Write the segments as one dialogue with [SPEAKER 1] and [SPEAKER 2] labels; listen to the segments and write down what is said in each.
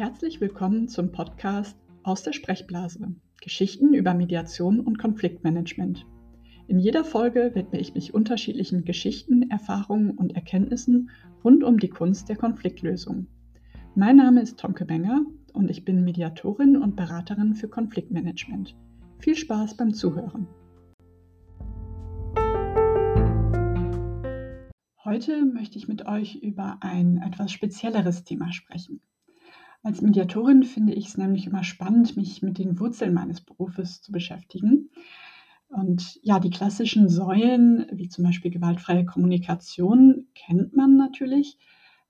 [SPEAKER 1] Herzlich willkommen zum Podcast aus der Sprechblase. Geschichten über Mediation und Konfliktmanagement. In jeder Folge widme ich mich unterschiedlichen Geschichten, Erfahrungen und Erkenntnissen rund um die Kunst der Konfliktlösung. Mein Name ist Tomke Benger und ich bin Mediatorin und Beraterin für Konfliktmanagement. Viel Spaß beim Zuhören. Heute möchte ich mit euch über ein etwas spezielleres Thema sprechen. Als Mediatorin finde ich es nämlich immer spannend, mich mit den Wurzeln meines Berufes zu beschäftigen. Und ja, die klassischen Säulen, wie zum Beispiel gewaltfreie Kommunikation, kennt man natürlich,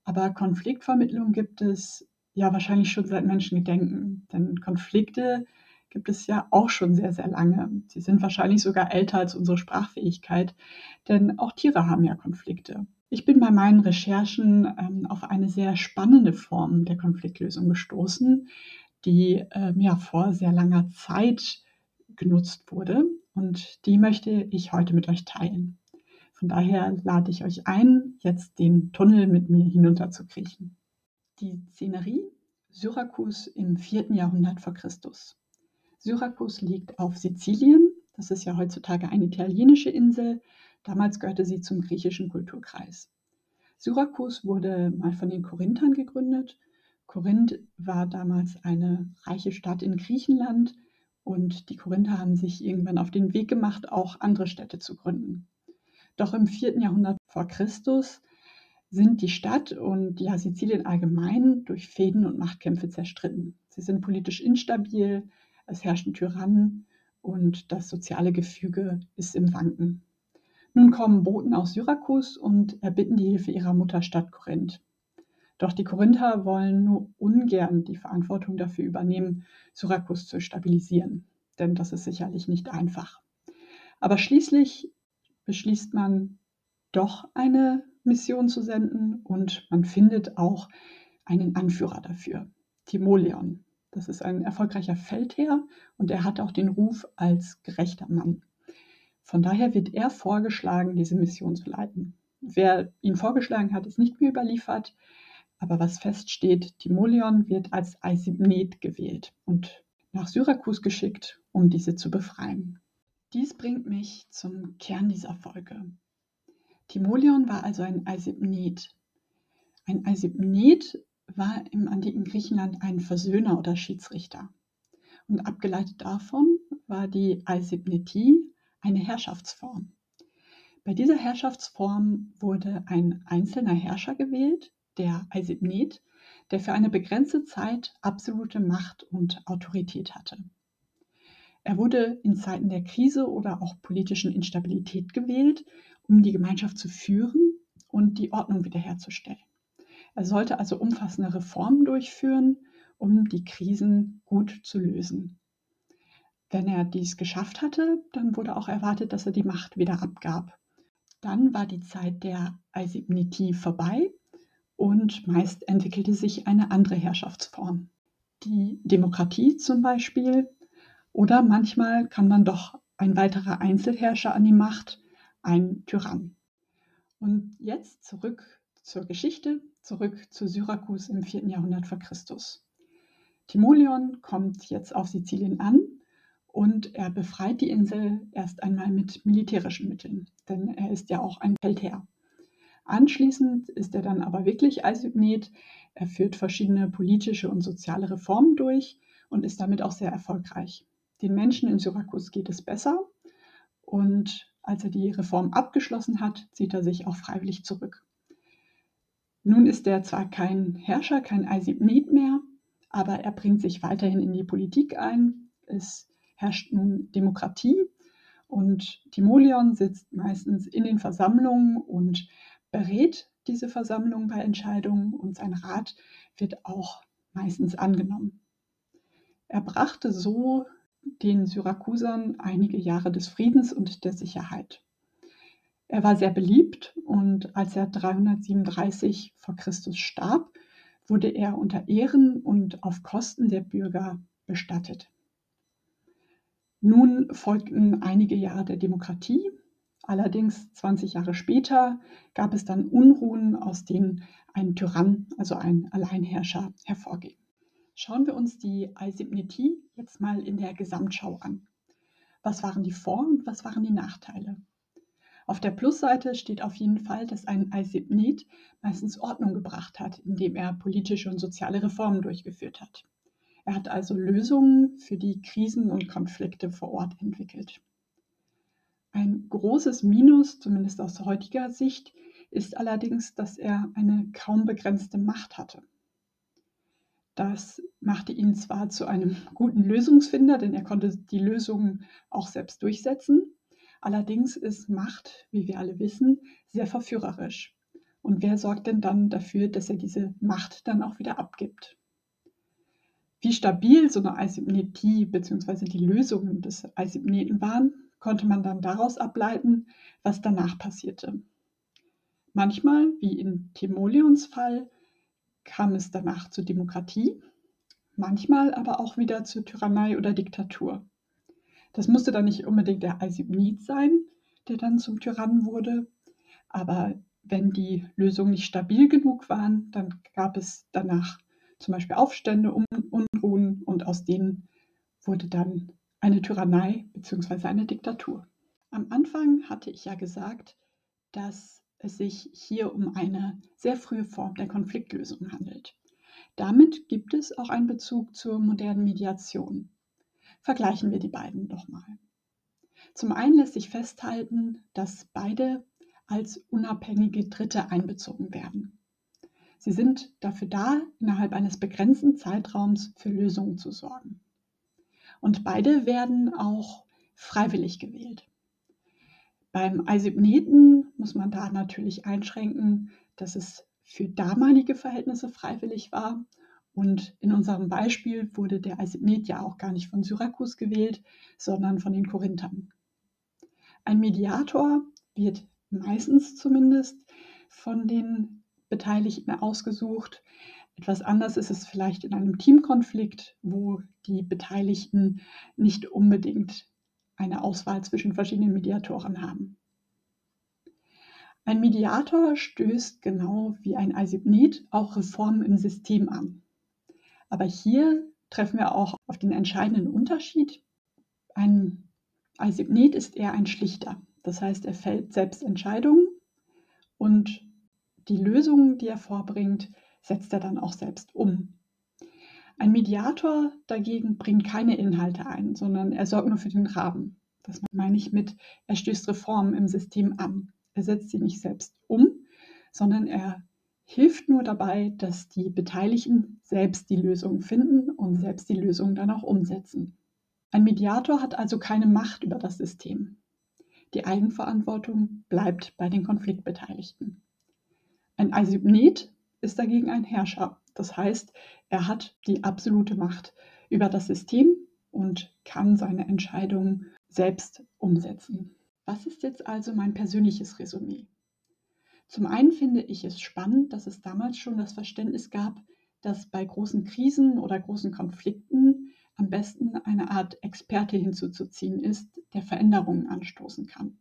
[SPEAKER 1] aber Konfliktvermittlung gibt es ja wahrscheinlich schon seit Menschengedenken. Denn Konflikte gibt es ja auch schon sehr, sehr lange. Sie sind wahrscheinlich sogar älter als unsere Sprachfähigkeit, denn auch Tiere haben ja Konflikte. Ich bin bei meinen Recherchen ähm, auf eine sehr spannende Form der Konfliktlösung gestoßen, die ähm, ja vor sehr langer Zeit genutzt wurde und die möchte ich heute mit euch teilen. Von daher lade ich euch ein, jetzt den Tunnel mit mir hinunter zu kriechen. Die Szenerie Syrakus im 4. Jahrhundert vor Christus. Syrakus liegt auf Sizilien, das ist ja heutzutage eine italienische Insel, Damals gehörte sie zum griechischen Kulturkreis. Syrakus wurde mal von den Korinthern gegründet. Korinth war damals eine reiche Stadt in Griechenland und die Korinther haben sich irgendwann auf den Weg gemacht, auch andere Städte zu gründen. Doch im 4. Jahrhundert vor Christus sind die Stadt und ja Sizilien allgemein durch Fäden und Machtkämpfe zerstritten. Sie sind politisch instabil, es herrschen Tyrannen und das soziale Gefüge ist im Wanken. Nun kommen Boten aus Syrakus und erbitten die Hilfe ihrer Mutterstadt Korinth. Doch die Korinther wollen nur ungern die Verantwortung dafür übernehmen, Syrakus zu stabilisieren, denn das ist sicherlich nicht einfach. Aber schließlich beschließt man doch eine Mission zu senden und man findet auch einen Anführer dafür, Timoleon. Das ist ein erfolgreicher Feldherr und er hat auch den Ruf als gerechter Mann. Von daher wird er vorgeschlagen, diese Mission zu leiten. Wer ihn vorgeschlagen hat, ist nicht mehr überliefert, aber was feststeht, Timoleon wird als Eisibnet gewählt und nach Syrakus geschickt, um diese zu befreien. Dies bringt mich zum Kern dieser Folge. Timoleon war also ein Eisibnet. Ein Eisibnet war im antiken Griechenland ein Versöhner oder Schiedsrichter. Und abgeleitet davon war die Eisibnetie eine Herrschaftsform. Bei dieser Herrschaftsform wurde ein einzelner Herrscher gewählt, der Eisibnet, der für eine begrenzte Zeit absolute Macht und Autorität hatte. Er wurde in Zeiten der Krise oder auch politischen Instabilität gewählt, um die Gemeinschaft zu führen und die Ordnung wiederherzustellen. Er sollte also umfassende Reformen durchführen, um die Krisen gut zu lösen. Wenn er dies geschafft hatte, dann wurde auch erwartet, dass er die Macht wieder abgab. Dann war die Zeit der Eisibnetie vorbei und meist entwickelte sich eine andere Herrschaftsform. Die Demokratie zum Beispiel oder manchmal kann man doch ein weiterer Einzelherrscher an die Macht, ein Tyrann. Und jetzt zurück zur Geschichte, zurück zu Syrakus im 4. Jahrhundert vor Christus. Timoleon kommt jetzt auf Sizilien an und er befreit die Insel erst einmal mit militärischen Mitteln, denn er ist ja auch ein Feldherr. Anschließend ist er dann aber wirklich Eisygnet. Er führt verschiedene politische und soziale Reformen durch und ist damit auch sehr erfolgreich. Den Menschen in Syrakus geht es besser und als er die Reform abgeschlossen hat, zieht er sich auch freiwillig zurück. Nun ist er zwar kein Herrscher, kein Eisibnet mehr, aber er bringt sich weiterhin in die Politik ein, ist herrscht nun Demokratie und Timoleon sitzt meistens in den Versammlungen und berät diese Versammlungen bei Entscheidungen und sein Rat wird auch meistens angenommen. Er brachte so den Syrakusern einige Jahre des Friedens und der Sicherheit. Er war sehr beliebt und als er 337 vor Christus starb, wurde er unter Ehren und auf Kosten der Bürger bestattet. Nun folgten einige Jahre der Demokratie. Allerdings 20 Jahre später gab es dann Unruhen, aus denen ein Tyrann, also ein Alleinherrscher, hervorging. Schauen wir uns die Eisipnetie jetzt mal in der Gesamtschau an. Was waren die Vor- und was waren die Nachteile? Auf der Plusseite steht auf jeden Fall, dass ein Eisipnet meistens Ordnung gebracht hat, indem er politische und soziale Reformen durchgeführt hat. Er hat also Lösungen für die Krisen und Konflikte vor Ort entwickelt. Ein großes Minus, zumindest aus heutiger Sicht, ist allerdings, dass er eine kaum begrenzte Macht hatte. Das machte ihn zwar zu einem guten Lösungsfinder, denn er konnte die Lösungen auch selbst durchsetzen. Allerdings ist Macht, wie wir alle wissen, sehr verführerisch. Und wer sorgt denn dann dafür, dass er diese Macht dann auch wieder abgibt? Wie stabil so eine Asympnetie bzw. die Lösungen des Asympneten waren, konnte man dann daraus ableiten, was danach passierte. Manchmal, wie in Timoleons Fall, kam es danach zur Demokratie, manchmal aber auch wieder zur Tyrannei oder Diktatur. Das musste dann nicht unbedingt der Alsibnit sein, der dann zum Tyrannen wurde, aber wenn die Lösungen nicht stabil genug waren, dann gab es danach zum Beispiel Aufstände, Unruhen und aus denen wurde dann eine Tyrannei bzw. eine Diktatur. Am Anfang hatte ich ja gesagt, dass es sich hier um eine sehr frühe Form der Konfliktlösung handelt. Damit gibt es auch einen Bezug zur modernen Mediation. Vergleichen wir die beiden doch mal. Zum einen lässt sich festhalten, dass beide als unabhängige Dritte einbezogen werden. Sie sind dafür da, innerhalb eines begrenzten Zeitraums für Lösungen zu sorgen. Und beide werden auch freiwillig gewählt. Beim Eisibneten muss man da natürlich einschränken, dass es für damalige Verhältnisse freiwillig war. Und in unserem Beispiel wurde der Eisibnet ja auch gar nicht von Syrakus gewählt, sondern von den Korinthern. Ein Mediator wird meistens zumindest von den Beteiligten ausgesucht. Etwas anders ist es vielleicht in einem Teamkonflikt, wo die Beteiligten nicht unbedingt eine Auswahl zwischen verschiedenen Mediatoren haben. Ein Mediator stößt genau wie ein Eisibnet auch Reformen im System an. Aber hier treffen wir auch auf den entscheidenden Unterschied. Ein Eisibnet ist eher ein Schlichter. Das heißt, er fällt selbst Entscheidungen und die Lösungen, die er vorbringt, setzt er dann auch selbst um. Ein Mediator dagegen bringt keine Inhalte ein, sondern er sorgt nur für den Rahmen. Das meine ich mit, er stößt Reformen im System an. Er setzt sie nicht selbst um, sondern er hilft nur dabei, dass die Beteiligten selbst die Lösung finden und selbst die Lösung dann auch umsetzen. Ein Mediator hat also keine Macht über das System. Die Eigenverantwortung bleibt bei den Konfliktbeteiligten. Ein Asybnet ist dagegen ein Herrscher. Das heißt, er hat die absolute Macht über das System und kann seine Entscheidungen selbst umsetzen. Was ist jetzt also mein persönliches Resümee? Zum einen finde ich es spannend, dass es damals schon das Verständnis gab, dass bei großen Krisen oder großen Konflikten am besten eine Art Experte hinzuzuziehen ist, der Veränderungen anstoßen kann.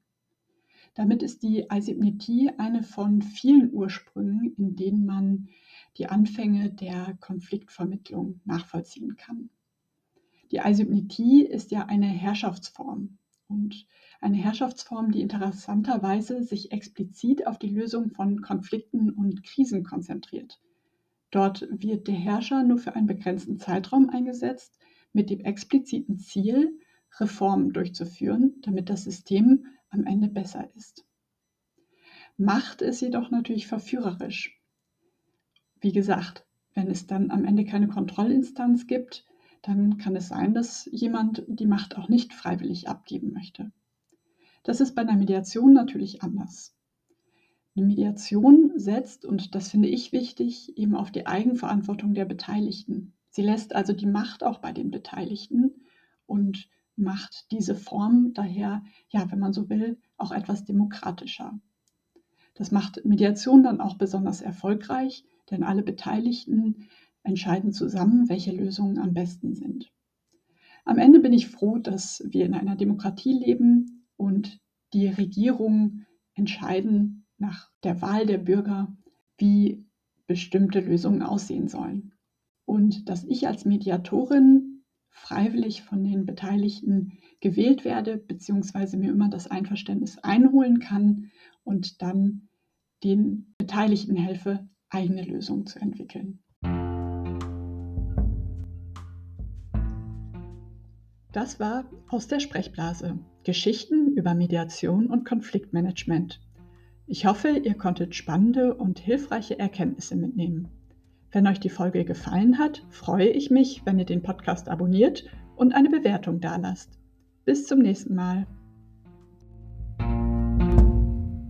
[SPEAKER 1] Damit ist die Eisipnetie eine von vielen Ursprüngen, in denen man die Anfänge der Konfliktvermittlung nachvollziehen kann. Die Eisipnetie ist ja eine Herrschaftsform und eine Herrschaftsform, die interessanterweise sich explizit auf die Lösung von Konflikten und Krisen konzentriert. Dort wird der Herrscher nur für einen begrenzten Zeitraum eingesetzt, mit dem expliziten Ziel, Reformen durchzuführen, damit das System am Ende besser ist. Macht ist jedoch natürlich verführerisch. Wie gesagt, wenn es dann am Ende keine Kontrollinstanz gibt, dann kann es sein, dass jemand die Macht auch nicht freiwillig abgeben möchte. Das ist bei einer Mediation natürlich anders. Eine Mediation setzt, und das finde ich wichtig, eben auf die Eigenverantwortung der Beteiligten. Sie lässt also die Macht auch bei den Beteiligten und macht diese Form daher, ja, wenn man so will, auch etwas demokratischer. Das macht Mediation dann auch besonders erfolgreich, denn alle Beteiligten entscheiden zusammen, welche Lösungen am besten sind. Am Ende bin ich froh, dass wir in einer Demokratie leben und die Regierungen entscheiden nach der Wahl der Bürger, wie bestimmte Lösungen aussehen sollen. und dass ich als Mediatorin freiwillig von den Beteiligten gewählt werde, beziehungsweise mir immer das Einverständnis einholen kann und dann den Beteiligten helfe, eigene Lösungen zu entwickeln. Das war aus der Sprechblase. Geschichten über Mediation und Konfliktmanagement. Ich hoffe, ihr konntet spannende und hilfreiche Erkenntnisse mitnehmen. Wenn euch die Folge gefallen hat, freue ich mich, wenn ihr den Podcast abonniert und eine Bewertung dalasst. Bis zum nächsten Mal.